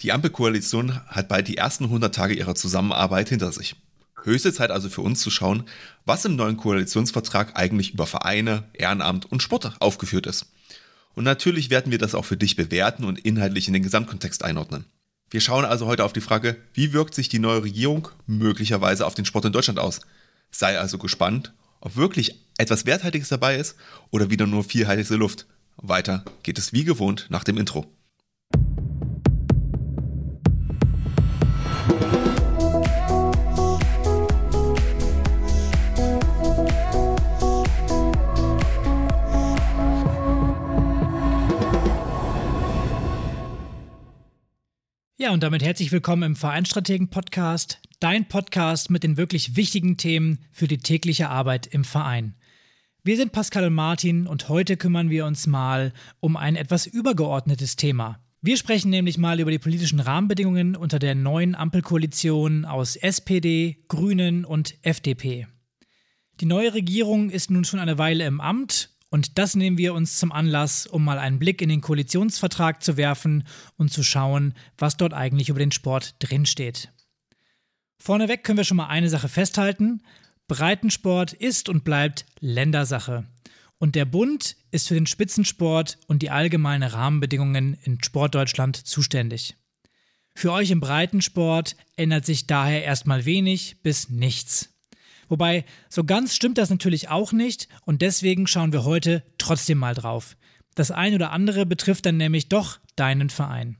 Die Ampelkoalition hat bald die ersten 100 Tage ihrer Zusammenarbeit hinter sich. Höchste Zeit also für uns zu schauen, was im neuen Koalitionsvertrag eigentlich über Vereine, Ehrenamt und Sport aufgeführt ist. Und natürlich werden wir das auch für dich bewerten und inhaltlich in den Gesamtkontext einordnen. Wir schauen also heute auf die Frage, wie wirkt sich die neue Regierung möglicherweise auf den Sport in Deutschland aus? Sei also gespannt, ob wirklich etwas Werthaltiges dabei ist oder wieder nur viel heiße Luft. Weiter geht es wie gewohnt nach dem Intro. Ja, und damit herzlich willkommen im Vereinstrategen-Podcast, dein Podcast mit den wirklich wichtigen Themen für die tägliche Arbeit im Verein. Wir sind Pascal und Martin und heute kümmern wir uns mal um ein etwas übergeordnetes Thema. Wir sprechen nämlich mal über die politischen Rahmenbedingungen unter der neuen Ampelkoalition aus SPD, Grünen und FDP. Die neue Regierung ist nun schon eine Weile im Amt und das nehmen wir uns zum Anlass, um mal einen Blick in den Koalitionsvertrag zu werfen und zu schauen, was dort eigentlich über den Sport drinsteht. Vorneweg können wir schon mal eine Sache festhalten. Breitensport ist und bleibt Ländersache. Und der Bund ist für den Spitzensport und die allgemeinen Rahmenbedingungen in Sportdeutschland zuständig. Für euch im Breitensport ändert sich daher erstmal wenig bis nichts. Wobei, so ganz stimmt das natürlich auch nicht und deswegen schauen wir heute trotzdem mal drauf. Das ein oder andere betrifft dann nämlich doch deinen Verein.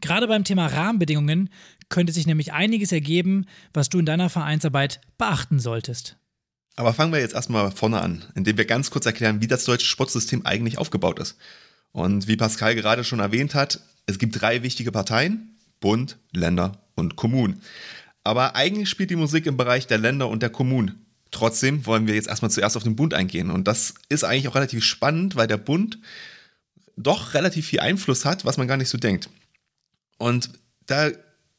Gerade beim Thema Rahmenbedingungen könnte sich nämlich einiges ergeben, was du in deiner Vereinsarbeit beachten solltest. Aber fangen wir jetzt erstmal vorne an, indem wir ganz kurz erklären, wie das deutsche Sportsystem eigentlich aufgebaut ist. Und wie Pascal gerade schon erwähnt hat, es gibt drei wichtige Parteien, Bund, Länder und Kommunen. Aber eigentlich spielt die Musik im Bereich der Länder und der Kommunen. Trotzdem wollen wir jetzt erstmal zuerst auf den Bund eingehen. Und das ist eigentlich auch relativ spannend, weil der Bund doch relativ viel Einfluss hat, was man gar nicht so denkt. Und da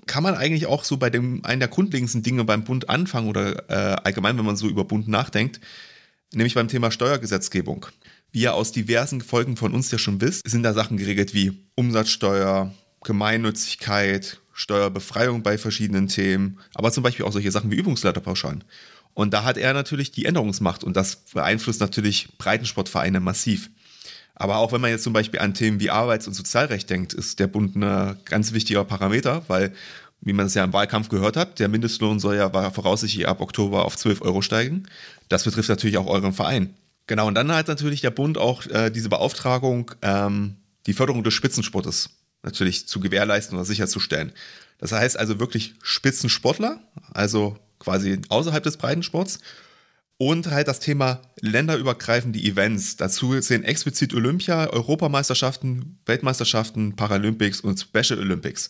kann man eigentlich auch so bei dem einen der grundlegendsten Dinge beim Bund anfangen oder äh, allgemein, wenn man so über Bund nachdenkt, nämlich beim Thema Steuergesetzgebung. Wie ihr aus diversen Folgen von uns ja schon wisst, sind da Sachen geregelt wie Umsatzsteuer, Gemeinnützigkeit, Steuerbefreiung bei verschiedenen Themen, aber zum Beispiel auch solche Sachen wie Übungsleiterpauschalen. Und da hat er natürlich die Änderungsmacht und das beeinflusst natürlich Breitensportvereine massiv. Aber auch wenn man jetzt zum Beispiel an Themen wie Arbeits- und Sozialrecht denkt, ist der Bund ein ganz wichtiger Parameter, weil, wie man es ja im Wahlkampf gehört hat, der Mindestlohn soll ja voraussichtlich ab Oktober auf 12 Euro steigen. Das betrifft natürlich auch euren Verein. Genau, und dann hat natürlich der Bund auch äh, diese Beauftragung, ähm, die Förderung des Spitzensportes natürlich zu gewährleisten oder sicherzustellen. Das heißt also wirklich Spitzensportler, also quasi außerhalb des Breitensports. Und halt das Thema länderübergreifende Events. Dazu zählen explizit Olympia, Europameisterschaften, Weltmeisterschaften, Paralympics und Special Olympics.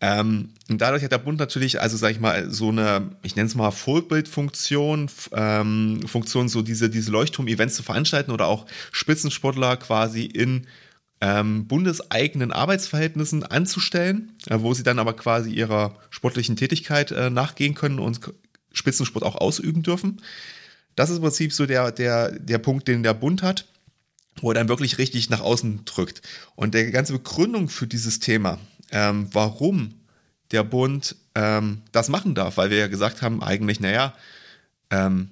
Ähm, und dadurch hat der Bund natürlich, also sag ich mal, so eine, ich nenne es mal Vorbildfunktion, ähm, Funktion, so diese, diese Leuchtturm-Events zu veranstalten oder auch Spitzensportler quasi in ähm, bundeseigenen Arbeitsverhältnissen anzustellen, äh, wo sie dann aber quasi ihrer sportlichen Tätigkeit äh, nachgehen können und Spitzensport auch ausüben dürfen. Das ist im Prinzip so der, der, der Punkt, den der Bund hat, wo er dann wirklich richtig nach außen drückt. Und der ganze Begründung für dieses Thema, ähm, warum der Bund ähm, das machen darf, weil wir ja gesagt haben, eigentlich, naja, ähm,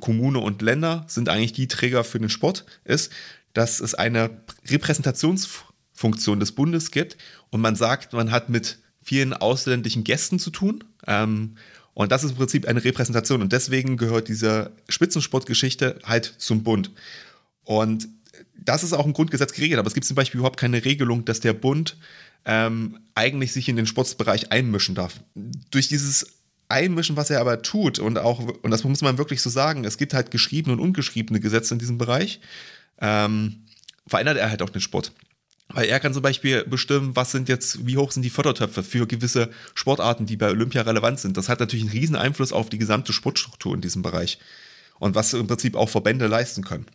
Kommune und Länder sind eigentlich die Träger für den Sport, ist, dass es eine Repräsentationsfunktion des Bundes gibt und man sagt, man hat mit vielen ausländischen Gästen zu tun. Ähm, und das ist im Prinzip eine Repräsentation. Und deswegen gehört diese Spitzensportgeschichte halt zum Bund. Und das ist auch im Grundgesetz geregelt, aber es gibt zum Beispiel überhaupt keine Regelung, dass der Bund ähm, eigentlich sich in den Sportbereich einmischen darf. Durch dieses Einmischen, was er aber tut, und auch, und das muss man wirklich so sagen, es gibt halt geschriebene und ungeschriebene Gesetze in diesem Bereich ähm, verändert er halt auch den Sport. Weil er kann zum Beispiel bestimmen, was sind jetzt, wie hoch sind die Fördertöpfe für gewisse Sportarten, die bei Olympia relevant sind. Das hat natürlich einen riesen Einfluss auf die gesamte Sportstruktur in diesem Bereich. Und was im Prinzip auch Verbände leisten können.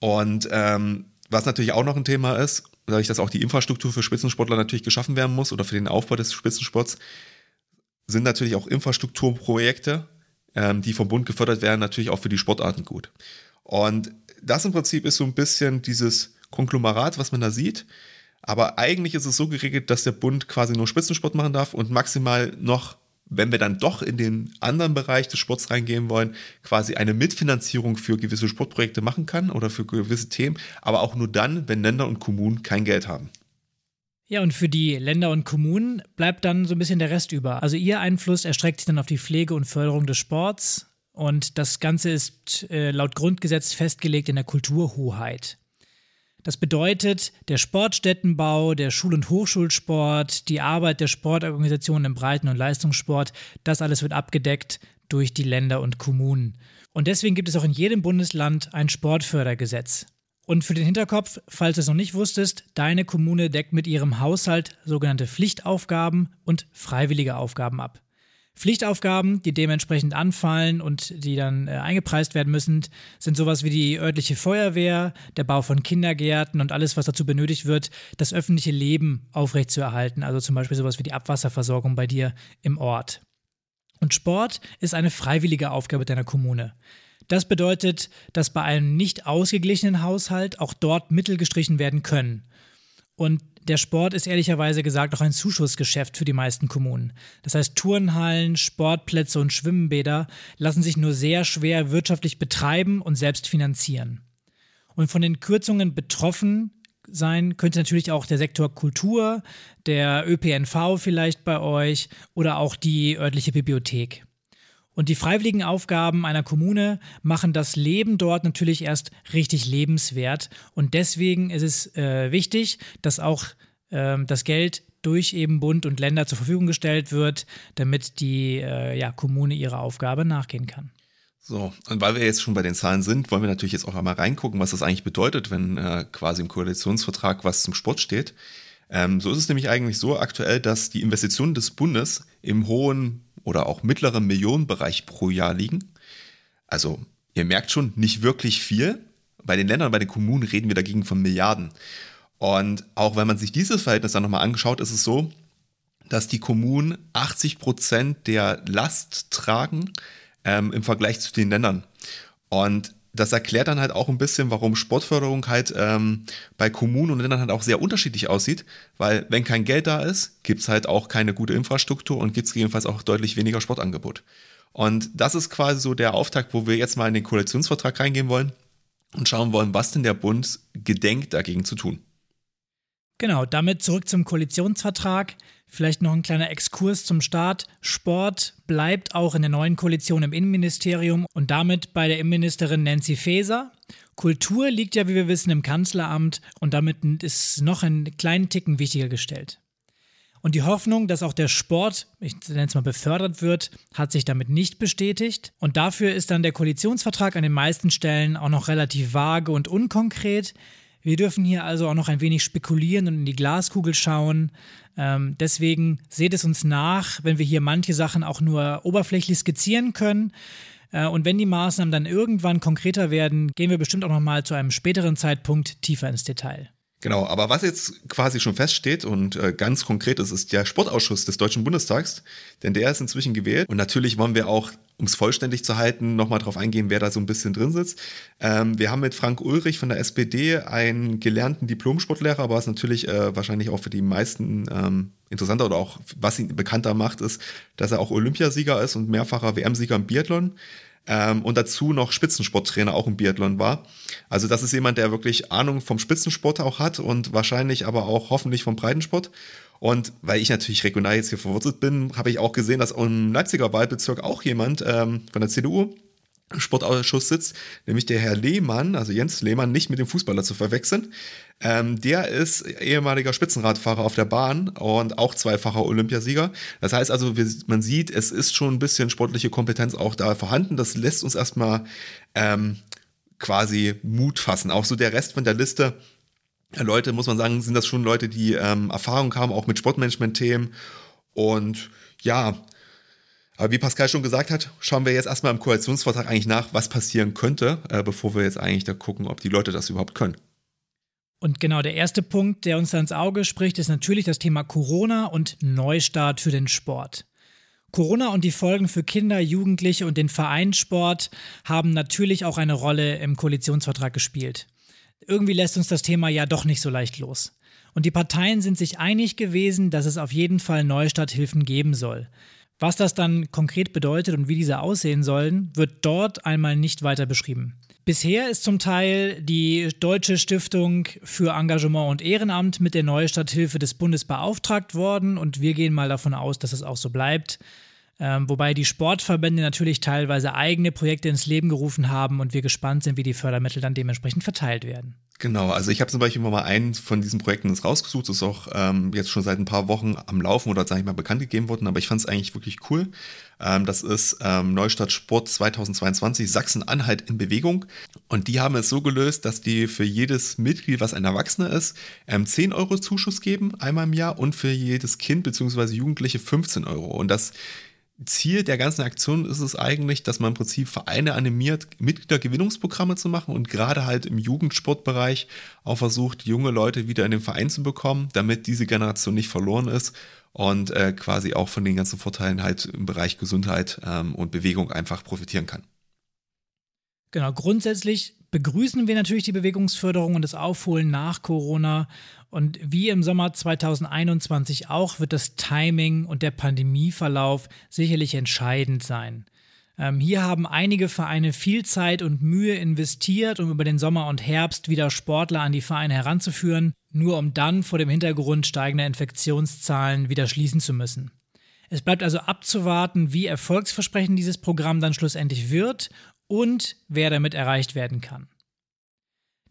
Und ähm, was natürlich auch noch ein Thema ist, dadurch, dass auch die Infrastruktur für Spitzensportler natürlich geschaffen werden muss oder für den Aufbau des Spitzensports, sind natürlich auch Infrastrukturprojekte, ähm, die vom Bund gefördert werden, natürlich auch für die Sportarten gut. Und das im Prinzip ist so ein bisschen dieses Konglomerat, was man da sieht. Aber eigentlich ist es so geregelt, dass der Bund quasi nur Spitzensport machen darf und maximal noch, wenn wir dann doch in den anderen Bereich des Sports reingehen wollen, quasi eine Mitfinanzierung für gewisse Sportprojekte machen kann oder für gewisse Themen, aber auch nur dann, wenn Länder und Kommunen kein Geld haben. Ja, und für die Länder und Kommunen bleibt dann so ein bisschen der Rest über. Also ihr Einfluss erstreckt sich dann auf die Pflege und Förderung des Sports und das Ganze ist äh, laut Grundgesetz festgelegt in der Kulturhoheit. Das bedeutet, der Sportstättenbau, der Schul- und Hochschulsport, die Arbeit der Sportorganisationen im Breiten- und Leistungssport, das alles wird abgedeckt durch die Länder und Kommunen. Und deswegen gibt es auch in jedem Bundesland ein Sportfördergesetz. Und für den Hinterkopf, falls du es noch nicht wusstest, deine Kommune deckt mit ihrem Haushalt sogenannte Pflichtaufgaben und freiwillige Aufgaben ab. Pflichtaufgaben, die dementsprechend anfallen und die dann äh, eingepreist werden müssen, sind sowas wie die örtliche Feuerwehr, der Bau von Kindergärten und alles, was dazu benötigt wird, das öffentliche Leben aufrechtzuerhalten. Also zum Beispiel sowas wie die Abwasserversorgung bei dir im Ort. Und Sport ist eine freiwillige Aufgabe deiner Kommune. Das bedeutet, dass bei einem nicht ausgeglichenen Haushalt auch dort Mittel gestrichen werden können. Und der Sport ist ehrlicherweise gesagt auch ein Zuschussgeschäft für die meisten Kommunen. Das heißt, Turnhallen, Sportplätze und Schwimmbäder lassen sich nur sehr schwer wirtschaftlich betreiben und selbst finanzieren. Und von den Kürzungen betroffen sein könnte natürlich auch der Sektor Kultur, der ÖPNV vielleicht bei euch oder auch die örtliche Bibliothek. Und die freiwilligen Aufgaben einer Kommune machen das Leben dort natürlich erst richtig lebenswert. Und deswegen ist es äh, wichtig, dass auch äh, das Geld durch eben Bund und Länder zur Verfügung gestellt wird, damit die äh, ja, Kommune ihrer Aufgabe nachgehen kann. So, und weil wir jetzt schon bei den Zahlen sind, wollen wir natürlich jetzt auch einmal reingucken, was das eigentlich bedeutet, wenn äh, quasi im Koalitionsvertrag was zum Sport steht. Ähm, so ist es nämlich eigentlich so aktuell, dass die Investitionen des Bundes im hohen oder auch mittleren Millionenbereich pro Jahr liegen. Also ihr merkt schon, nicht wirklich viel. Bei den Ländern bei den Kommunen reden wir dagegen von Milliarden. Und auch wenn man sich dieses Verhältnis dann nochmal angeschaut, ist es so, dass die Kommunen 80 Prozent der Last tragen ähm, im Vergleich zu den Ländern. Und das erklärt dann halt auch ein bisschen, warum Sportförderung halt ähm, bei Kommunen und Ländern halt auch sehr unterschiedlich aussieht, weil wenn kein Geld da ist, gibt's halt auch keine gute Infrastruktur und gibt's gegebenenfalls auch deutlich weniger Sportangebot. Und das ist quasi so der Auftakt, wo wir jetzt mal in den Koalitionsvertrag reingehen wollen und schauen wollen, was denn der Bund gedenkt dagegen zu tun. Genau, damit zurück zum Koalitionsvertrag. Vielleicht noch ein kleiner Exkurs zum Start. Sport bleibt auch in der neuen Koalition im Innenministerium und damit bei der Innenministerin Nancy Faeser. Kultur liegt ja, wie wir wissen, im Kanzleramt und damit ist noch einen kleinen Ticken wichtiger gestellt. Und die Hoffnung, dass auch der Sport, ich nenne es mal, befördert wird, hat sich damit nicht bestätigt. Und dafür ist dann der Koalitionsvertrag an den meisten Stellen auch noch relativ vage und unkonkret. Wir dürfen hier also auch noch ein wenig spekulieren und in die Glaskugel schauen. Ähm, deswegen seht es uns nach, wenn wir hier manche Sachen auch nur oberflächlich skizzieren können. Äh, und wenn die Maßnahmen dann irgendwann konkreter werden, gehen wir bestimmt auch noch mal zu einem späteren Zeitpunkt tiefer ins Detail. Genau, aber was jetzt quasi schon feststeht und äh, ganz konkret ist, ist der Sportausschuss des Deutschen Bundestags, denn der ist inzwischen gewählt. Und natürlich wollen wir auch, um es vollständig zu halten, nochmal drauf eingehen, wer da so ein bisschen drin sitzt. Ähm, wir haben mit Frank Ulrich von der SPD einen gelernten Diplomsportlehrer, aber was natürlich äh, wahrscheinlich auch für die meisten ähm, interessanter oder auch was ihn bekannter macht, ist, dass er auch Olympiasieger ist und mehrfacher WM-Sieger im Biathlon ähm, und dazu noch Spitzensporttrainer auch im Biathlon war. Also das ist jemand, der wirklich Ahnung vom Spitzensport auch hat und wahrscheinlich aber auch hoffentlich vom Breitensport. Und weil ich natürlich regional jetzt hier verwurzelt bin, habe ich auch gesehen, dass im Leipziger Wahlbezirk auch jemand ähm, von der CDU Sportausschuss sitzt, nämlich der Herr Lehmann, also Jens Lehmann, nicht mit dem Fußballer zu verwechseln. Ähm, der ist ehemaliger Spitzenradfahrer auf der Bahn und auch zweifacher Olympiasieger. Das heißt also, wir, man sieht, es ist schon ein bisschen sportliche Kompetenz auch da vorhanden. Das lässt uns erstmal ähm, quasi Mut fassen. Auch so der Rest von der Liste. Leute, muss man sagen, sind das schon Leute, die ähm, Erfahrung haben, auch mit Sportmanagement-Themen. Und ja, aber wie Pascal schon gesagt hat, schauen wir jetzt erstmal im Koalitionsvertrag eigentlich nach, was passieren könnte, äh, bevor wir jetzt eigentlich da gucken, ob die Leute das überhaupt können. Und genau der erste Punkt, der uns da ins Auge spricht, ist natürlich das Thema Corona und Neustart für den Sport. Corona und die Folgen für Kinder, Jugendliche und den Vereinssport haben natürlich auch eine Rolle im Koalitionsvertrag gespielt. Irgendwie lässt uns das Thema ja doch nicht so leicht los. Und die Parteien sind sich einig gewesen, dass es auf jeden Fall Neustarthilfen geben soll. Was das dann konkret bedeutet und wie diese aussehen sollen, wird dort einmal nicht weiter beschrieben. Bisher ist zum Teil die Deutsche Stiftung für Engagement und Ehrenamt mit der Neustarthilfe des Bundes beauftragt worden und wir gehen mal davon aus, dass es auch so bleibt. Ähm, wobei die Sportverbände natürlich teilweise eigene Projekte ins Leben gerufen haben und wir gespannt sind, wie die Fördermittel dann dementsprechend verteilt werden. Genau, also ich habe zum Beispiel mal einen von diesen Projekten rausgesucht, das ist auch ähm, jetzt schon seit ein paar Wochen am Laufen oder sage ich mal bekannt gegeben worden, aber ich fand es eigentlich wirklich cool. Ähm, das ist ähm, Neustadt Sport 2022 Sachsen-Anhalt in Bewegung und die haben es so gelöst, dass die für jedes Mitglied, was ein Erwachsener ist, ähm, 10 Euro Zuschuss geben, einmal im Jahr und für jedes Kind bzw. Jugendliche 15 Euro und das Ziel der ganzen Aktion ist es eigentlich, dass man im Prinzip Vereine animiert, Mitgliedergewinnungsprogramme zu machen und gerade halt im Jugendsportbereich auch versucht, junge Leute wieder in den Verein zu bekommen, damit diese Generation nicht verloren ist und äh, quasi auch von den ganzen Vorteilen halt im Bereich Gesundheit ähm, und Bewegung einfach profitieren kann. Genau, grundsätzlich begrüßen wir natürlich die Bewegungsförderung und das Aufholen nach Corona. Und wie im Sommer 2021 auch, wird das Timing und der Pandemieverlauf sicherlich entscheidend sein. Ähm, hier haben einige Vereine viel Zeit und Mühe investiert, um über den Sommer und Herbst wieder Sportler an die Vereine heranzuführen, nur um dann vor dem Hintergrund steigender Infektionszahlen wieder schließen zu müssen. Es bleibt also abzuwarten, wie erfolgsversprechend dieses Programm dann schlussendlich wird und wer damit erreicht werden kann.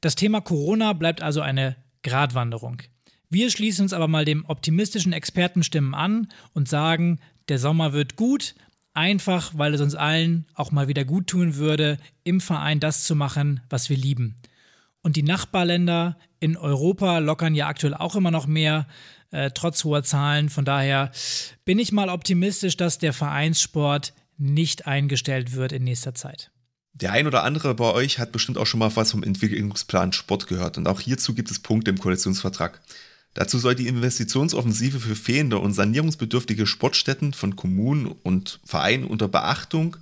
Das Thema Corona bleibt also eine Gratwanderung. Wir schließen uns aber mal dem optimistischen Expertenstimmen an und sagen, der Sommer wird gut, einfach weil es uns allen auch mal wieder gut tun würde, im Verein das zu machen, was wir lieben. Und die Nachbarländer in Europa lockern ja aktuell auch immer noch mehr, äh, trotz hoher Zahlen. Von daher bin ich mal optimistisch, dass der Vereinssport nicht eingestellt wird in nächster Zeit. Der ein oder andere bei euch hat bestimmt auch schon mal was vom Entwicklungsplan Sport gehört und auch hierzu gibt es Punkte im Koalitionsvertrag. Dazu soll die Investitionsoffensive für fehlende und sanierungsbedürftige Sportstätten von Kommunen und Vereinen unter Beachtung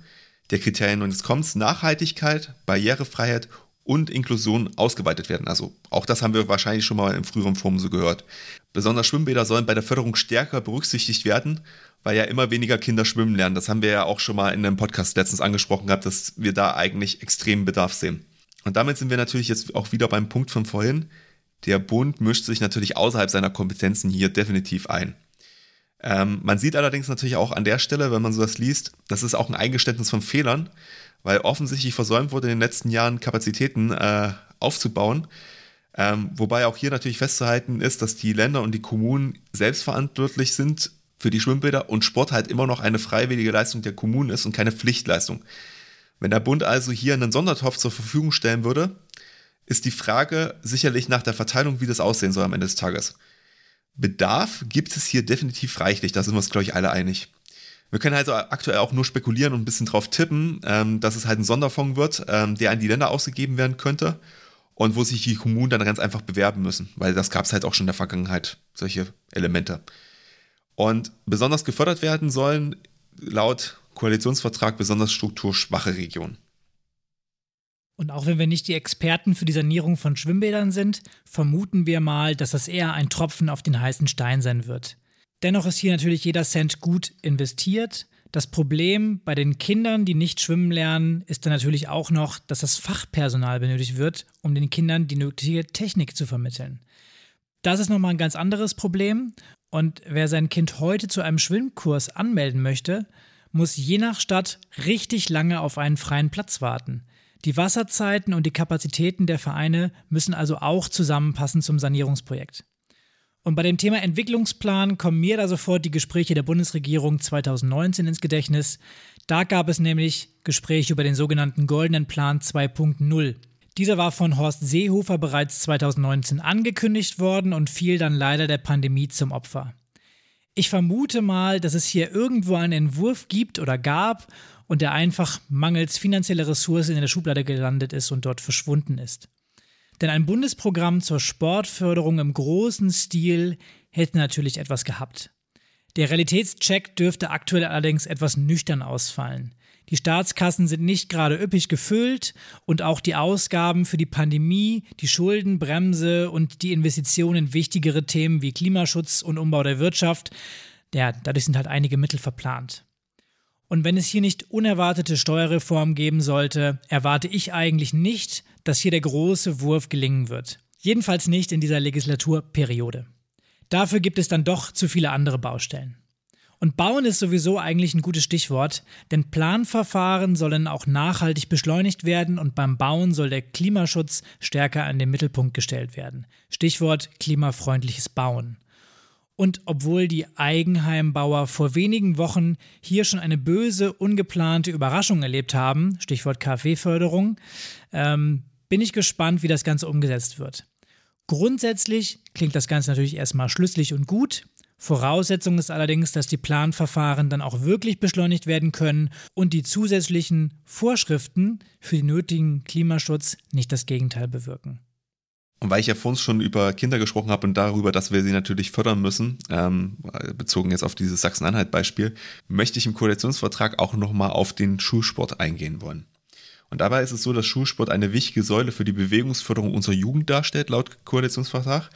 der Kriterien und des Kommens Nachhaltigkeit, Barrierefreiheit und Inklusion ausgeweitet werden. Also auch das haben wir wahrscheinlich schon mal in früheren Formen so gehört. Besonders Schwimmbäder sollen bei der Förderung stärker berücksichtigt werden weil ja immer weniger Kinder schwimmen lernen. Das haben wir ja auch schon mal in einem Podcast letztens angesprochen gehabt, dass wir da eigentlich extremen Bedarf sehen. Und damit sind wir natürlich jetzt auch wieder beim Punkt von vorhin. Der Bund mischt sich natürlich außerhalb seiner Kompetenzen hier definitiv ein. Ähm, man sieht allerdings natürlich auch an der Stelle, wenn man so das liest, das ist auch ein Eingeständnis von Fehlern, weil offensichtlich versäumt wurde in den letzten Jahren Kapazitäten äh, aufzubauen. Ähm, wobei auch hier natürlich festzuhalten ist, dass die Länder und die Kommunen selbstverantwortlich sind für die Schwimmbäder und Sport halt immer noch eine freiwillige Leistung der Kommunen ist und keine Pflichtleistung. Wenn der Bund also hier einen Sondertopf zur Verfügung stellen würde, ist die Frage sicherlich nach der Verteilung, wie das aussehen soll am Ende des Tages. Bedarf gibt es hier definitiv reichlich, da sind wir uns, glaube ich, alle einig. Wir können also aktuell auch nur spekulieren und ein bisschen drauf tippen, ähm, dass es halt ein Sonderfonds wird, ähm, der an die Länder ausgegeben werden könnte und wo sich die Kommunen dann ganz einfach bewerben müssen, weil das gab es halt auch schon in der Vergangenheit, solche Elemente. Und besonders gefördert werden sollen laut Koalitionsvertrag besonders strukturschwache Regionen. Und auch wenn wir nicht die Experten für die Sanierung von Schwimmbädern sind, vermuten wir mal, dass das eher ein Tropfen auf den heißen Stein sein wird. Dennoch ist hier natürlich jeder Cent gut investiert. Das Problem bei den Kindern, die nicht schwimmen lernen, ist dann natürlich auch noch, dass das Fachpersonal benötigt wird, um den Kindern die nötige Technik zu vermitteln. Das ist nochmal ein ganz anderes Problem und wer sein Kind heute zu einem Schwimmkurs anmelden möchte, muss je nach Stadt richtig lange auf einen freien Platz warten. Die Wasserzeiten und die Kapazitäten der Vereine müssen also auch zusammenpassen zum Sanierungsprojekt. Und bei dem Thema Entwicklungsplan kommen mir da sofort die Gespräche der Bundesregierung 2019 ins Gedächtnis. Da gab es nämlich Gespräche über den sogenannten Goldenen Plan 2.0. Dieser war von Horst Seehofer bereits 2019 angekündigt worden und fiel dann leider der Pandemie zum Opfer. Ich vermute mal, dass es hier irgendwo einen Entwurf gibt oder gab und der einfach mangels finanzieller Ressourcen in der Schublade gelandet ist und dort verschwunden ist. Denn ein Bundesprogramm zur Sportförderung im großen Stil hätte natürlich etwas gehabt. Der Realitätscheck dürfte aktuell allerdings etwas nüchtern ausfallen. Die Staatskassen sind nicht gerade üppig gefüllt und auch die Ausgaben für die Pandemie, die Schuldenbremse und die Investitionen in wichtigere Themen wie Klimaschutz und Umbau der Wirtschaft, ja, dadurch sind halt einige Mittel verplant. Und wenn es hier nicht unerwartete Steuerreform geben sollte, erwarte ich eigentlich nicht, dass hier der große Wurf gelingen wird. Jedenfalls nicht in dieser Legislaturperiode. Dafür gibt es dann doch zu viele andere Baustellen. Und bauen ist sowieso eigentlich ein gutes Stichwort, denn Planverfahren sollen auch nachhaltig beschleunigt werden und beim Bauen soll der Klimaschutz stärker an den Mittelpunkt gestellt werden. Stichwort klimafreundliches Bauen. Und obwohl die Eigenheimbauer vor wenigen Wochen hier schon eine böse, ungeplante Überraschung erlebt haben, Stichwort KfW-Förderung, ähm, bin ich gespannt, wie das Ganze umgesetzt wird. Grundsätzlich klingt das Ganze natürlich erstmal schlüssig und gut. Voraussetzung ist allerdings, dass die Planverfahren dann auch wirklich beschleunigt werden können und die zusätzlichen Vorschriften für den nötigen Klimaschutz nicht das Gegenteil bewirken. Und weil ich ja vorhin schon über Kinder gesprochen habe und darüber, dass wir sie natürlich fördern müssen, ähm, bezogen jetzt auf dieses Sachsen-Anhalt-Beispiel, möchte ich im Koalitionsvertrag auch nochmal auf den Schulsport eingehen wollen. Und dabei ist es so, dass Schulsport eine wichtige Säule für die Bewegungsförderung unserer Jugend darstellt, laut Koalitionsvertrag.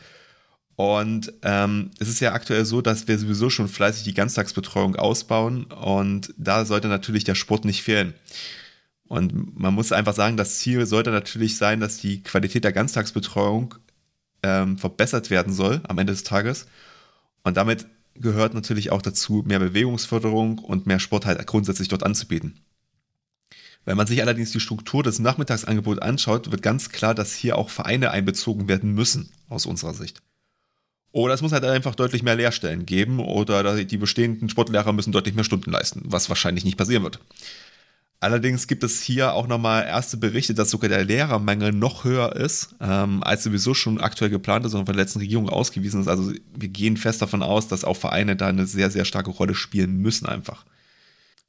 Und ähm, es ist ja aktuell so, dass wir sowieso schon fleißig die Ganztagsbetreuung ausbauen und da sollte natürlich der Sport nicht fehlen. Und man muss einfach sagen, das Ziel sollte natürlich sein, dass die Qualität der Ganztagsbetreuung ähm, verbessert werden soll am Ende des Tages. Und damit gehört natürlich auch dazu, mehr Bewegungsförderung und mehr Sport halt grundsätzlich dort anzubieten. Wenn man sich allerdings die Struktur des Nachmittagsangebots anschaut, wird ganz klar, dass hier auch Vereine einbezogen werden müssen, aus unserer Sicht. Oder es muss halt einfach deutlich mehr Lehrstellen geben oder die bestehenden Sportlehrer müssen deutlich mehr Stunden leisten, was wahrscheinlich nicht passieren wird. Allerdings gibt es hier auch nochmal erste Berichte, dass sogar der Lehrermangel noch höher ist, ähm, als sowieso schon aktuell geplant ist und von der letzten Regierung ausgewiesen ist. Also wir gehen fest davon aus, dass auch Vereine da eine sehr, sehr starke Rolle spielen müssen einfach.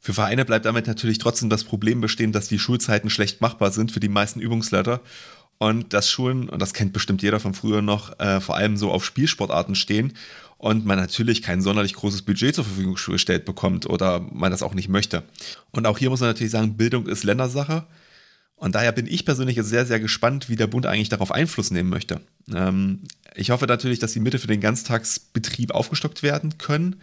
Für Vereine bleibt damit natürlich trotzdem das Problem bestehen, dass die Schulzeiten schlecht machbar sind für die meisten Übungsleiter und dass Schulen, und das kennt bestimmt jeder von früher noch, äh, vor allem so auf Spielsportarten stehen und man natürlich kein sonderlich großes Budget zur Verfügung gestellt bekommt oder man das auch nicht möchte. Und auch hier muss man natürlich sagen, Bildung ist Ländersache. Und daher bin ich persönlich sehr, sehr gespannt, wie der Bund eigentlich darauf Einfluss nehmen möchte. Ähm, ich hoffe natürlich, dass die Mittel für den Ganztagsbetrieb aufgestockt werden können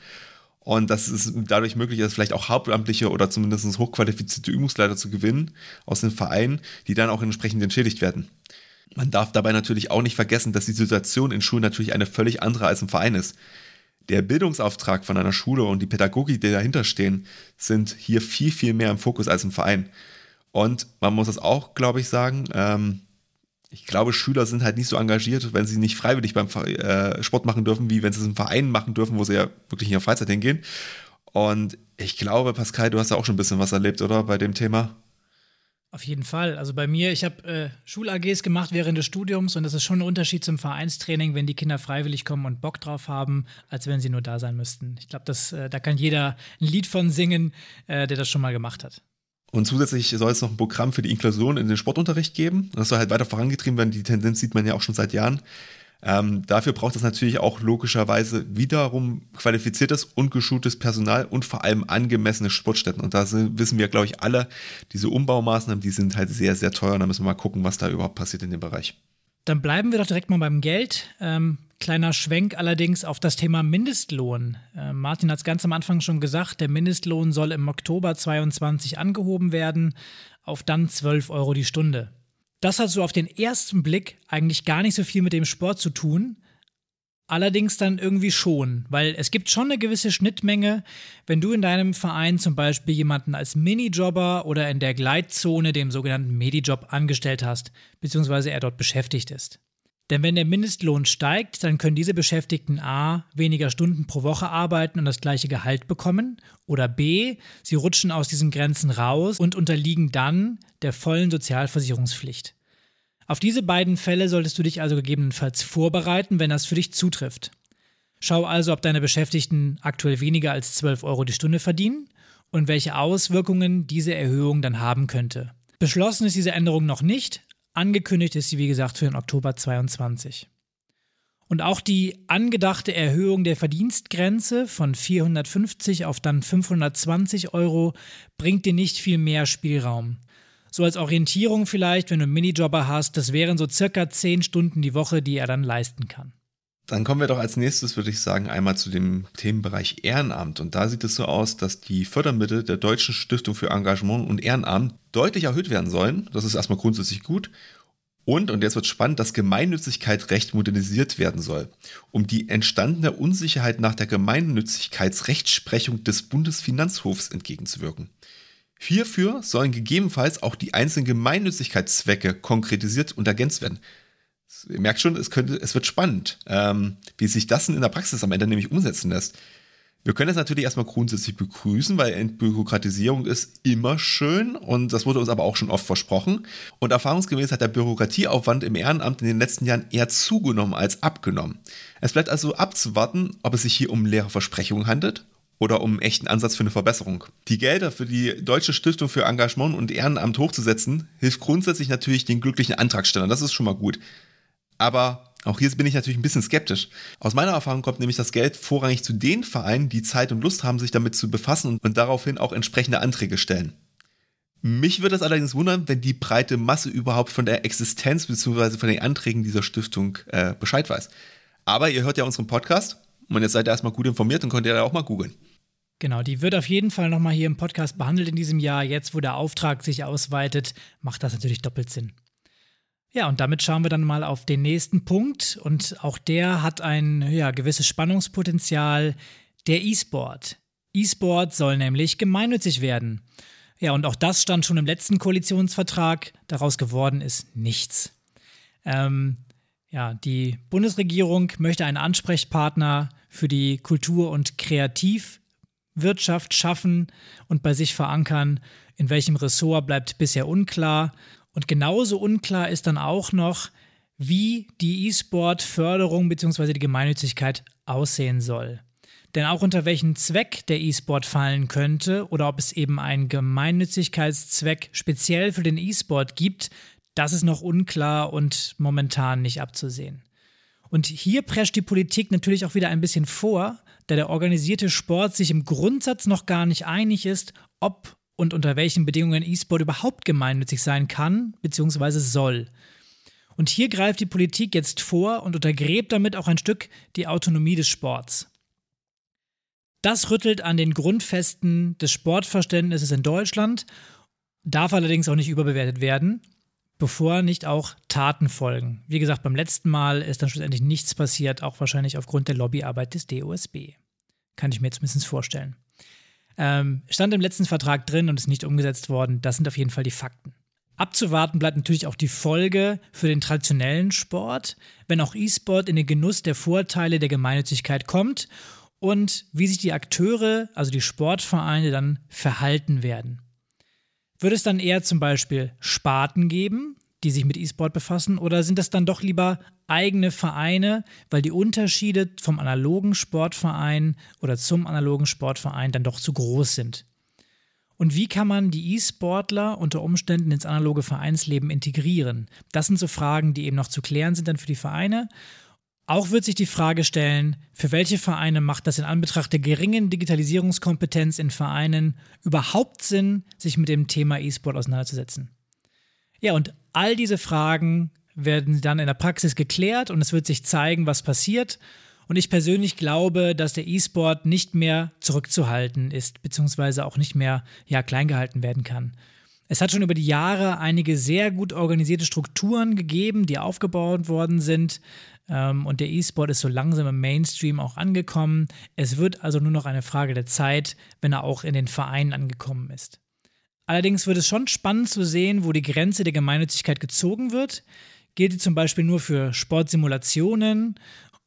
und dass es dadurch möglich ist, vielleicht auch hauptamtliche oder zumindest hochqualifizierte Übungsleiter zu gewinnen aus den Vereinen, die dann auch entsprechend entschädigt werden. Man darf dabei natürlich auch nicht vergessen, dass die Situation in Schulen natürlich eine völlig andere als im Verein ist. Der Bildungsauftrag von einer Schule und die Pädagogik, die dahinter stehen, sind hier viel, viel mehr im Fokus als im Verein. Und man muss es auch, glaube ich, sagen, ähm, ich glaube, Schüler sind halt nicht so engagiert, wenn sie nicht freiwillig beim äh, Sport machen dürfen, wie wenn sie es im Verein machen dürfen, wo sie ja wirklich in ihrer Freizeit hingehen. Und ich glaube, Pascal, du hast ja auch schon ein bisschen was erlebt, oder, bei dem Thema? Auf jeden Fall. Also bei mir, ich habe äh, Schul-AGs gemacht während des Studiums und das ist schon ein Unterschied zum Vereinstraining, wenn die Kinder freiwillig kommen und Bock drauf haben, als wenn sie nur da sein müssten. Ich glaube, äh, da kann jeder ein Lied von singen, äh, der das schon mal gemacht hat. Und zusätzlich soll es noch ein Programm für die Inklusion in den Sportunterricht geben. Das soll halt weiter vorangetrieben werden. Die Tendenz sieht man ja auch schon seit Jahren. Ähm, dafür braucht es natürlich auch logischerweise wiederum qualifiziertes und geschultes Personal und vor allem angemessene Sportstätten. Und da sind, wissen wir, glaube ich, alle, diese Umbaumaßnahmen, die sind halt sehr, sehr teuer. Und da müssen wir mal gucken, was da überhaupt passiert in dem Bereich. Dann bleiben wir doch direkt mal beim Geld. Ähm, kleiner Schwenk allerdings auf das Thema Mindestlohn. Äh, Martin hat es ganz am Anfang schon gesagt, der Mindestlohn soll im Oktober 22 angehoben werden auf dann 12 Euro die Stunde. Das hat so auf den ersten Blick eigentlich gar nicht so viel mit dem Sport zu tun, Allerdings dann irgendwie schon, weil es gibt schon eine gewisse Schnittmenge, wenn du in deinem Verein zum Beispiel jemanden als Minijobber oder in der Gleitzone, dem sogenannten Medijob, angestellt hast, beziehungsweise er dort beschäftigt ist. Denn wenn der Mindestlohn steigt, dann können diese Beschäftigten A weniger Stunden pro Woche arbeiten und das gleiche Gehalt bekommen oder B, sie rutschen aus diesen Grenzen raus und unterliegen dann der vollen Sozialversicherungspflicht. Auf diese beiden Fälle solltest du dich also gegebenenfalls vorbereiten, wenn das für dich zutrifft. Schau also, ob deine Beschäftigten aktuell weniger als 12 Euro die Stunde verdienen und welche Auswirkungen diese Erhöhung dann haben könnte. Beschlossen ist diese Änderung noch nicht, angekündigt ist sie wie gesagt für den Oktober 22. Und auch die angedachte Erhöhung der Verdienstgrenze von 450 auf dann 520 Euro bringt dir nicht viel mehr Spielraum. So als Orientierung vielleicht, wenn du einen Minijobber hast, das wären so circa 10 Stunden die Woche, die er dann leisten kann. Dann kommen wir doch als nächstes, würde ich sagen, einmal zu dem Themenbereich Ehrenamt. Und da sieht es so aus, dass die Fördermittel der Deutschen Stiftung für Engagement und Ehrenamt deutlich erhöht werden sollen. Das ist erstmal grundsätzlich gut. Und, und jetzt wird spannend, das Gemeinnützigkeitsrecht modernisiert werden soll, um die entstandene Unsicherheit nach der Gemeinnützigkeitsrechtsprechung des Bundesfinanzhofs entgegenzuwirken. Hierfür sollen gegebenenfalls auch die einzelnen Gemeinnützigkeitszwecke konkretisiert und ergänzt werden. Ihr merkt schon, es, könnte, es wird spannend, ähm, wie sich das in der Praxis am Ende nämlich umsetzen lässt. Wir können das natürlich erstmal grundsätzlich begrüßen, weil Entbürokratisierung ist immer schön und das wurde uns aber auch schon oft versprochen. Und erfahrungsgemäß hat der Bürokratieaufwand im Ehrenamt in den letzten Jahren eher zugenommen als abgenommen. Es bleibt also abzuwarten, ob es sich hier um leere Versprechungen handelt oder um einen echten Ansatz für eine Verbesserung. Die Gelder für die Deutsche Stiftung für Engagement und Ehrenamt hochzusetzen, hilft grundsätzlich natürlich den glücklichen Antragstellern. Das ist schon mal gut. Aber auch hier bin ich natürlich ein bisschen skeptisch. Aus meiner Erfahrung kommt nämlich das Geld vorrangig zu den Vereinen, die Zeit und Lust haben, sich damit zu befassen und, daraufhin auch entsprechende Anträge stellen. Mich würde es allerdings wundern, wenn die breite Masse überhaupt von der Existenz bzw. von den Anträgen dieser Stiftung äh, Bescheid weiß. Aber ihr hört ja unseren Podcast und jetzt seid ihr erstmal gut informiert und könnt ihr da auch mal googeln. Genau, die wird auf jeden Fall nochmal hier im Podcast behandelt in diesem Jahr. Jetzt, wo der Auftrag sich ausweitet, macht das natürlich doppelt Sinn. Ja, und damit schauen wir dann mal auf den nächsten Punkt. Und auch der hat ein ja, gewisses Spannungspotenzial, der E-Sport. E-Sport soll nämlich gemeinnützig werden. Ja, und auch das stand schon im letzten Koalitionsvertrag. Daraus geworden ist nichts. Ähm, ja, die Bundesregierung möchte einen Ansprechpartner für die Kultur- und Kreativwirtschaft schaffen und bei sich verankern. In welchem Ressort bleibt bisher unklar. Und genauso unklar ist dann auch noch, wie die E-Sport-Förderung bzw. die Gemeinnützigkeit aussehen soll. Denn auch unter welchen Zweck der E-Sport fallen könnte oder ob es eben einen Gemeinnützigkeitszweck speziell für den E-Sport gibt, das ist noch unklar und momentan nicht abzusehen. Und hier prescht die Politik natürlich auch wieder ein bisschen vor, da der organisierte Sport sich im Grundsatz noch gar nicht einig ist, ob und unter welchen Bedingungen E-Sport überhaupt gemeinnützig sein kann bzw. soll. Und hier greift die Politik jetzt vor und untergräbt damit auch ein Stück die Autonomie des Sports. Das rüttelt an den Grundfesten des Sportverständnisses in Deutschland, darf allerdings auch nicht überbewertet werden, bevor nicht auch Taten folgen. Wie gesagt, beim letzten Mal ist dann schlussendlich nichts passiert, auch wahrscheinlich aufgrund der Lobbyarbeit des DOSB. Kann ich mir zumindest vorstellen. Ähm, stand im letzten Vertrag drin und ist nicht umgesetzt worden. Das sind auf jeden Fall die Fakten. Abzuwarten bleibt natürlich auch die Folge für den traditionellen Sport, wenn auch E-Sport in den Genuss der Vorteile der Gemeinnützigkeit kommt und wie sich die Akteure, also die Sportvereine, dann verhalten werden. Wird es dann eher zum Beispiel Sparten geben, die sich mit E-Sport befassen, oder sind das dann doch lieber eigene Vereine, weil die Unterschiede vom analogen Sportverein oder zum analogen Sportverein dann doch zu groß sind? Und wie kann man die E-Sportler unter Umständen ins analoge Vereinsleben integrieren? Das sind so Fragen, die eben noch zu klären sind dann für die Vereine. Auch wird sich die Frage stellen, für welche Vereine macht das in Anbetracht der geringen Digitalisierungskompetenz in Vereinen überhaupt Sinn, sich mit dem Thema E-Sport auseinanderzusetzen? Ja, und all diese Fragen werden dann in der Praxis geklärt und es wird sich zeigen, was passiert. Und ich persönlich glaube, dass der E-Sport nicht mehr zurückzuhalten ist, beziehungsweise auch nicht mehr ja, klein gehalten werden kann. Es hat schon über die Jahre einige sehr gut organisierte Strukturen gegeben, die aufgebaut worden sind. Ähm, und der E-Sport ist so langsam im Mainstream auch angekommen. Es wird also nur noch eine Frage der Zeit, wenn er auch in den Vereinen angekommen ist. Allerdings wird es schon spannend zu sehen, wo die Grenze der Gemeinnützigkeit gezogen wird. Gilt die zum Beispiel nur für Sportsimulationen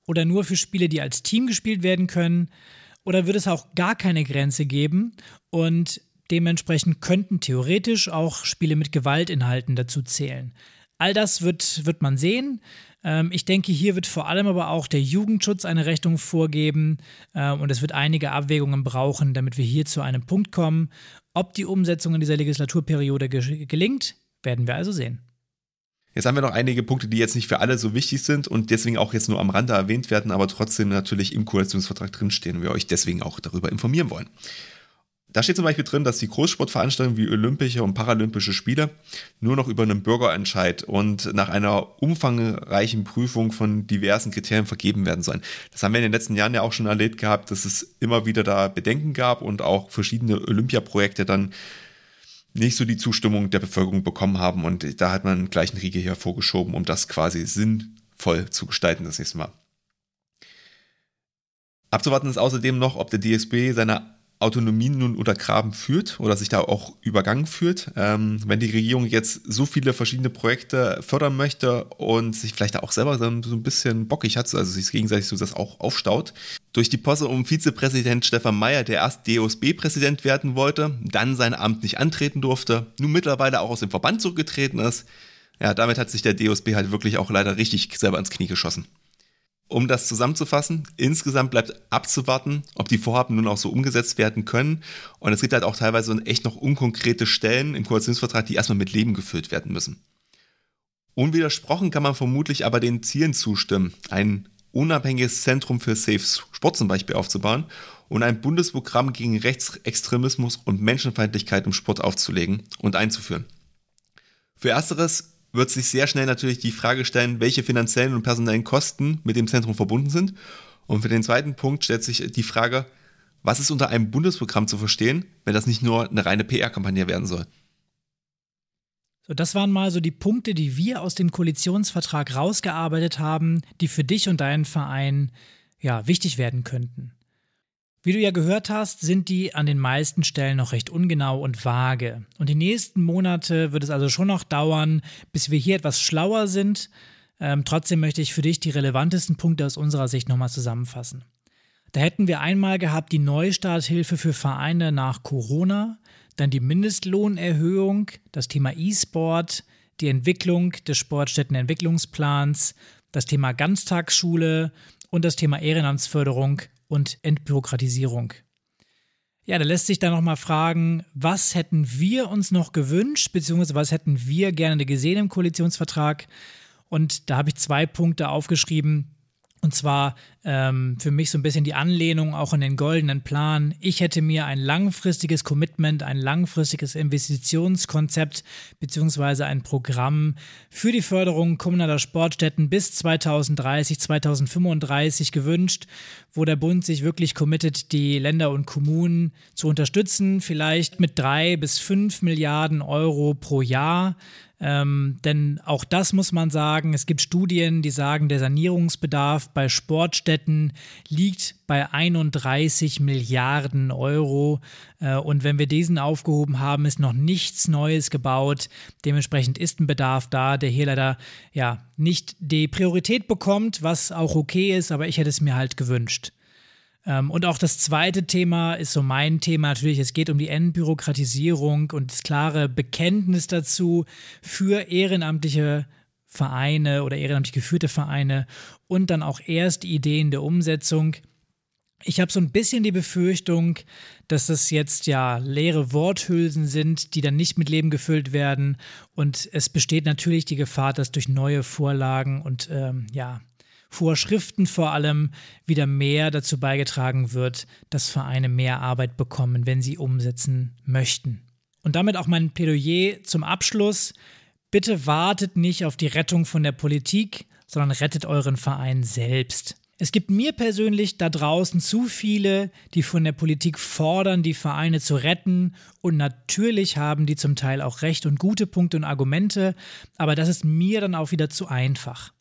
oder nur für Spiele, die als Team gespielt werden können? Oder wird es auch gar keine Grenze geben und dementsprechend könnten theoretisch auch Spiele mit Gewaltinhalten dazu zählen? All das wird, wird man sehen. Ähm, ich denke, hier wird vor allem aber auch der Jugendschutz eine Rechnung vorgeben äh, und es wird einige Abwägungen brauchen, damit wir hier zu einem Punkt kommen. Ob die Umsetzung in dieser Legislaturperiode gelingt, werden wir also sehen. Jetzt haben wir noch einige Punkte, die jetzt nicht für alle so wichtig sind und deswegen auch jetzt nur am Rande erwähnt werden, aber trotzdem natürlich im Koalitionsvertrag drinstehen und wir euch deswegen auch darüber informieren wollen. Da steht zum Beispiel drin, dass die Großsportveranstaltungen wie Olympische und Paralympische Spiele nur noch über einen Bürgerentscheid und nach einer umfangreichen Prüfung von diversen Kriterien vergeben werden sollen. Das haben wir in den letzten Jahren ja auch schon erlebt gehabt, dass es immer wieder da Bedenken gab und auch verschiedene Olympiaprojekte dann nicht so die Zustimmung der Bevölkerung bekommen haben. Und da hat man gleich einen Riegel hier vorgeschoben, um das quasi sinnvoll zu gestalten das nächste Mal. Abzuwarten ist außerdem noch, ob der DSB seine Autonomie nun untergraben führt oder sich da auch übergangen führt. Ähm, wenn die Regierung jetzt so viele verschiedene Projekte fördern möchte und sich vielleicht auch selber so ein bisschen bockig hat, also sich gegenseitig so das auch aufstaut. Durch die Posse um Vizepräsident Stefan Mayer, der erst DOSB-Präsident werden wollte, dann sein Amt nicht antreten durfte, nun mittlerweile auch aus dem Verband zurückgetreten ist. Ja, damit hat sich der DOSB halt wirklich auch leider richtig selber ins Knie geschossen. Um das zusammenzufassen, insgesamt bleibt abzuwarten, ob die Vorhaben nun auch so umgesetzt werden können. Und es gibt halt auch teilweise echt noch unkonkrete Stellen im Koalitionsvertrag, die erstmal mit Leben gefüllt werden müssen. Unwidersprochen kann man vermutlich aber den Zielen zustimmen, ein unabhängiges Zentrum für Safe Sport zum Beispiel aufzubauen und ein Bundesprogramm gegen Rechtsextremismus und Menschenfeindlichkeit im Sport aufzulegen und einzuführen. Für ersteres wird sich sehr schnell natürlich die Frage stellen, welche finanziellen und personellen Kosten mit dem Zentrum verbunden sind. Und für den zweiten Punkt stellt sich die Frage, was ist unter einem Bundesprogramm zu verstehen, wenn das nicht nur eine reine PR-Kampagne werden soll? So, das waren mal so die Punkte, die wir aus dem Koalitionsvertrag rausgearbeitet haben, die für dich und deinen Verein ja wichtig werden könnten. Wie du ja gehört hast, sind die an den meisten Stellen noch recht ungenau und vage. Und die nächsten Monate wird es also schon noch dauern, bis wir hier etwas schlauer sind. Ähm, trotzdem möchte ich für dich die relevantesten Punkte aus unserer Sicht nochmal zusammenfassen. Da hätten wir einmal gehabt die Neustarthilfe für Vereine nach Corona, dann die Mindestlohnerhöhung, das Thema E-Sport, die Entwicklung des Sportstättenentwicklungsplans, das Thema Ganztagsschule und das Thema Ehrenamtsförderung und Entbürokratisierung. Ja, da lässt sich dann nochmal fragen, was hätten wir uns noch gewünscht, beziehungsweise was hätten wir gerne gesehen im Koalitionsvertrag? Und da habe ich zwei Punkte aufgeschrieben, und zwar ähm, für mich so ein bisschen die Anlehnung auch an den goldenen Plan. Ich hätte mir ein langfristiges Commitment, ein langfristiges Investitionskonzept beziehungsweise ein Programm für die Förderung kommunaler Sportstätten bis 2030, 2035 gewünscht, wo der Bund sich wirklich committet, die Länder und Kommunen zu unterstützen, vielleicht mit drei bis fünf Milliarden Euro pro Jahr ähm, denn auch das muss man sagen, es gibt Studien, die sagen, der Sanierungsbedarf bei Sportstätten liegt bei 31 Milliarden Euro. Äh, und wenn wir diesen aufgehoben haben, ist noch nichts Neues gebaut. Dementsprechend ist ein Bedarf da, der hier leider ja nicht die Priorität bekommt, was auch okay ist, aber ich hätte es mir halt gewünscht. Ähm, und auch das zweite Thema ist so mein Thema natürlich. Es geht um die Entbürokratisierung und das klare Bekenntnis dazu für ehrenamtliche Vereine oder ehrenamtlich geführte Vereine und dann auch erst Ideen der Umsetzung. Ich habe so ein bisschen die Befürchtung, dass das jetzt ja leere Worthülsen sind, die dann nicht mit Leben gefüllt werden. Und es besteht natürlich die Gefahr, dass durch neue Vorlagen und ähm, ja, Vorschriften vor allem wieder mehr dazu beigetragen wird, dass Vereine mehr Arbeit bekommen, wenn sie umsetzen möchten. Und damit auch mein Plädoyer zum Abschluss. Bitte wartet nicht auf die Rettung von der Politik, sondern rettet euren Verein selbst. Es gibt mir persönlich da draußen zu viele, die von der Politik fordern, die Vereine zu retten. Und natürlich haben die zum Teil auch recht und gute Punkte und Argumente, aber das ist mir dann auch wieder zu einfach.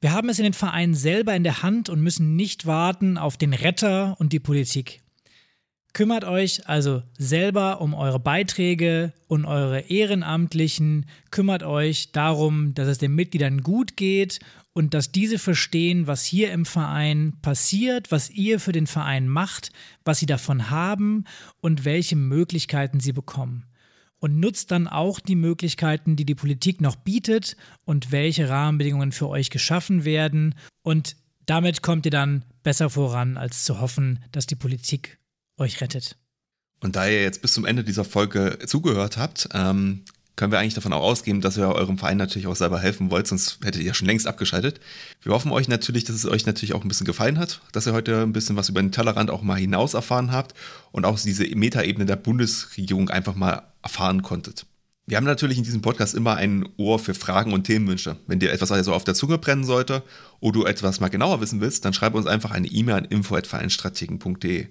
Wir haben es in den Vereinen selber in der Hand und müssen nicht warten auf den Retter und die Politik. Kümmert euch also selber um eure Beiträge und eure Ehrenamtlichen, kümmert euch darum, dass es den Mitgliedern gut geht und dass diese verstehen, was hier im Verein passiert, was ihr für den Verein macht, was sie davon haben und welche Möglichkeiten sie bekommen und nutzt dann auch die Möglichkeiten, die die Politik noch bietet und welche Rahmenbedingungen für euch geschaffen werden. Und damit kommt ihr dann besser voran, als zu hoffen, dass die Politik euch rettet. Und da ihr jetzt bis zum Ende dieser Folge zugehört habt, ähm, können wir eigentlich davon auch ausgehen, dass ihr eurem Verein natürlich auch selber helfen wollt, sonst hättet ihr ja schon längst abgeschaltet. Wir hoffen euch natürlich, dass es euch natürlich auch ein bisschen gefallen hat, dass ihr heute ein bisschen was über den Tellerrand auch mal hinaus erfahren habt und auch diese Metaebene der Bundesregierung einfach mal erfahren konntet. Wir haben natürlich in diesem Podcast immer ein Ohr für Fragen und Themenwünsche. Wenn dir etwas also auf der Zunge brennen sollte oder du etwas mal genauer wissen willst, dann schreib uns einfach eine E-Mail an info@vereinstrategen.de.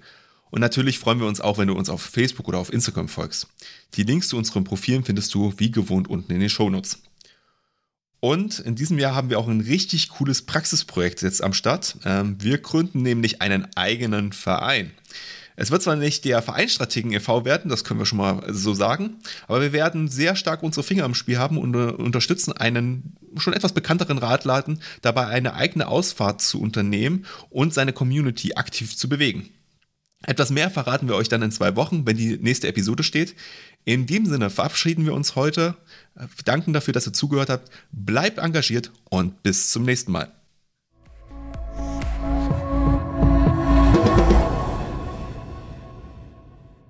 Und natürlich freuen wir uns auch, wenn du uns auf Facebook oder auf Instagram folgst. Die Links zu unseren Profilen findest du wie gewohnt unten in den Shownotes. Und in diesem Jahr haben wir auch ein richtig cooles Praxisprojekt jetzt am Start. Ähm, wir gründen nämlich einen eigenen Verein. Es wird zwar nicht der Vereinsstrategen e.V. werden, das können wir schon mal so sagen, aber wir werden sehr stark unsere Finger im Spiel haben und äh, unterstützen einen schon etwas bekannteren Radladen dabei eine eigene Ausfahrt zu unternehmen und seine Community aktiv zu bewegen. Etwas mehr verraten wir euch dann in zwei Wochen, wenn die nächste Episode steht. In dem Sinne verabschieden wir uns heute, danken dafür, dass ihr zugehört habt, bleibt engagiert und bis zum nächsten Mal.